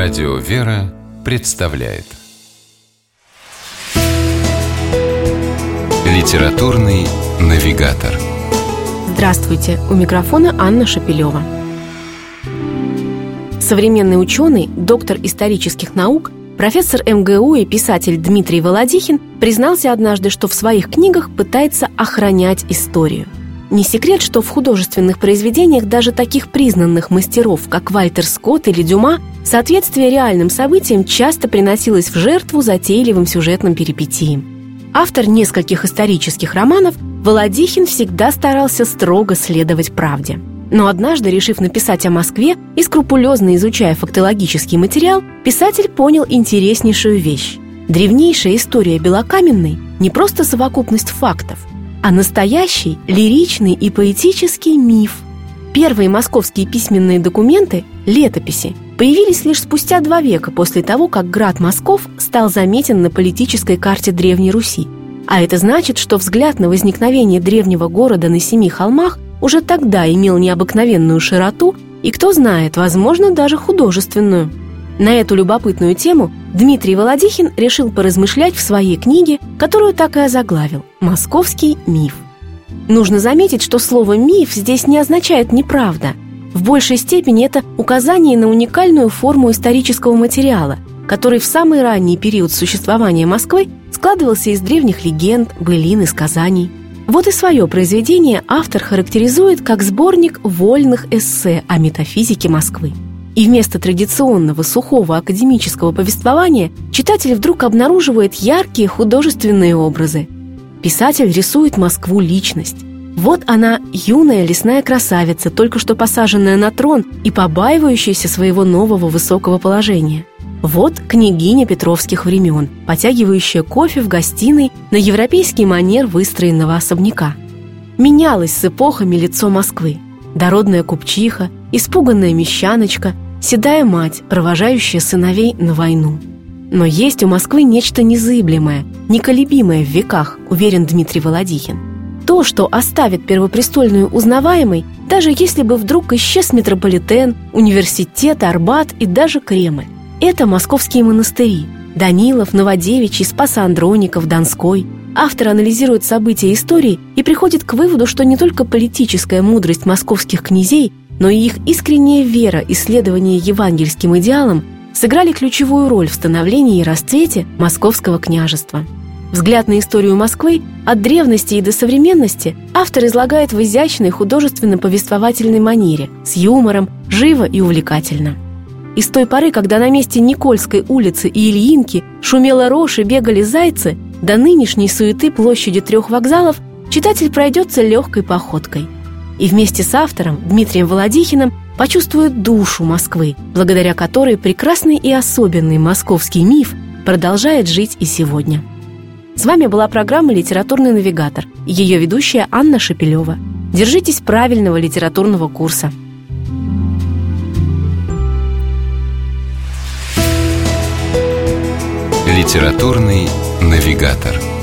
Радио «Вера» представляет Литературный навигатор Здравствуйте! У микрофона Анна Шапилева. Современный ученый, доктор исторических наук, профессор МГУ и писатель Дмитрий Володихин признался однажды, что в своих книгах пытается охранять историю – не секрет, что в художественных произведениях даже таких признанных мастеров, как Вальтер Скотт или Дюма, соответствие реальным событиям часто приносилось в жертву затейливым сюжетным перипетиям. Автор нескольких исторических романов, Володихин всегда старался строго следовать правде. Но однажды, решив написать о Москве и скрупулезно изучая фактологический материал, писатель понял интереснейшую вещь. Древнейшая история Белокаменной – не просто совокупность фактов, а настоящий лиричный и поэтический миф. Первые московские письменные документы, летописи, появились лишь спустя два века после того, как град Москов стал заметен на политической карте Древней Руси. А это значит, что взгляд на возникновение древнего города на семи холмах уже тогда имел необыкновенную широту и, кто знает, возможно, даже художественную – на эту любопытную тему Дмитрий Володихин решил поразмышлять в своей книге, которую так и озаглавил «Московский миф». Нужно заметить, что слово «миф» здесь не означает «неправда». В большей степени это указание на уникальную форму исторического материала, который в самый ранний период существования Москвы складывался из древних легенд, былин и сказаний. Вот и свое произведение автор характеризует как сборник вольных эссе о метафизике Москвы. И вместо традиционного сухого академического повествования читатель вдруг обнаруживает яркие художественные образы. Писатель рисует Москву личность. Вот она, юная лесная красавица, только что посаженная на трон и побаивающаяся своего нового высокого положения. Вот княгиня петровских времен, потягивающая кофе в гостиной на европейский манер выстроенного особняка. Менялось с эпохами лицо Москвы. Дородная купчиха, испуганная мещаночка – седая мать, провожающая сыновей на войну. Но есть у Москвы нечто незыблемое, неколебимое в веках, уверен Дмитрий Володихин. То, что оставит первопрестольную узнаваемой, даже если бы вдруг исчез метрополитен, университет, Арбат и даже Кремль. Это московские монастыри – Данилов, Новодевичий, Спас-Андроников, Донской. Автор анализирует события истории и приходит к выводу, что не только политическая мудрость московских князей но и их искренняя вера и следование евангельским идеалам сыграли ключевую роль в становлении и расцвете московского княжества. Взгляд на историю Москвы от древности и до современности автор излагает в изящной художественно-повествовательной манере, с юмором, живо и увлекательно. И с той поры, когда на месте Никольской улицы и Ильинки шумела рожь и бегали зайцы, до нынешней суеты площади трех вокзалов читатель пройдется легкой походкой – и вместе с автором Дмитрием Володихиным почувствует душу Москвы, благодаря которой прекрасный и особенный московский миф продолжает жить и сегодня. С вами была программа «Литературный навигатор» и ее ведущая Анна Шапилева. Держитесь правильного литературного курса. «Литературный навигатор»